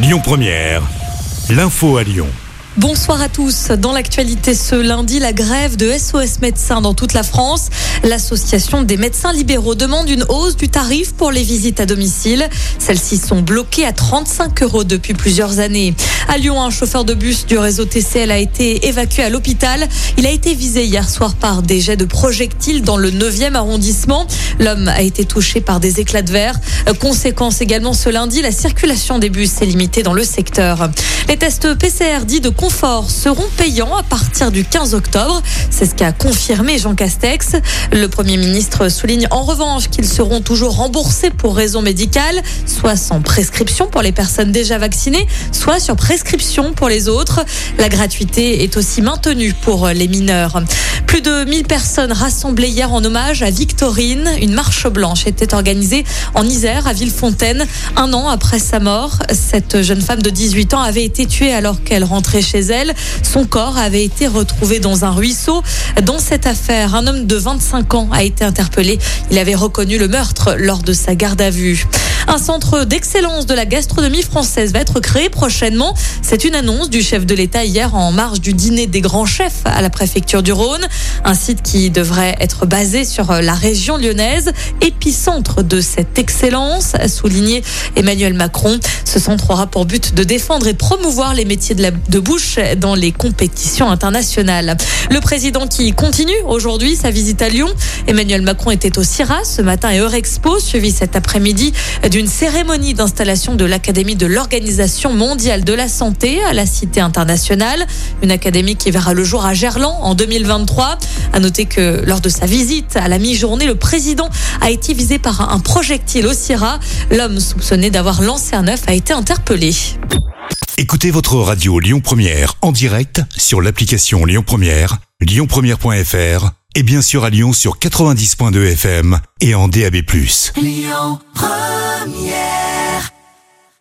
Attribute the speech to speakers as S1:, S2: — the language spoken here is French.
S1: Lyon Première, l'info à Lyon.
S2: Bonsoir à tous. Dans l'actualité ce lundi, la grève de SOS médecins dans toute la France. L'association des médecins libéraux demande une hausse du tarif pour les visites à domicile. Celles-ci sont bloquées à 35 euros depuis plusieurs années. À Lyon, un chauffeur de bus du réseau TCL a été évacué à l'hôpital. Il a été visé hier soir par des jets de projectiles dans le 9e arrondissement. L'homme a été touché par des éclats de verre. Conséquence également ce lundi, la circulation des bus est limitée dans le secteur. Les tests PCR dits de confort seront payants à partir du 15 octobre. C'est ce qu'a confirmé Jean Castex. Le Premier ministre souligne en revanche qu'ils seront toujours remboursés pour raison médicale, soit sans prescription pour les personnes déjà vaccinées, soit sur prescription pour les autres. La gratuité est aussi maintenue pour les mineurs. Plus de 1000 personnes rassemblées hier en hommage à Victorine. Une marche blanche était organisée en Isère, à Villefontaine. Un an après sa mort, cette jeune femme de 18 ans avait été tuée alors qu'elle rentrait chez elle. Son corps avait été retrouvé dans un ruisseau. Dans cette affaire, un homme de 25 ans a été interpellé. Il avait reconnu le meurtre lors de sa garde à vue. Un centre d'excellence de la gastronomie française va être créé prochainement. C'est une annonce du chef de l'État hier en marge du dîner des grands chefs à la préfecture du Rhône. Un site qui devrait être basé sur la région lyonnaise, épicentre de cette excellence, a souligné Emmanuel Macron. Ce centre aura pour but de défendre et promouvoir les métiers de, la, bouche dans les compétitions internationales. Le président qui continue aujourd'hui sa visite à Lyon. Emmanuel Macron était au CIRA ce matin et Eurexpo, suivi cet après-midi d'une cérémonie d'installation de l'Académie de l'Organisation mondiale de la santé à la Cité internationale. Une académie qui verra le jour à Gerland en 2023. À noter que lors de sa visite à la mi-journée, le président a été visé par un projectile au CIRA. L'homme soupçonné d'avoir lancé un œuf a été interpellé.
S1: Écoutez votre radio Lyon Première en direct sur l'application Lyon Première, lyonpremière.fr et bien sûr à Lyon sur 90.2 FM et en DAB+.
S3: Lyon Première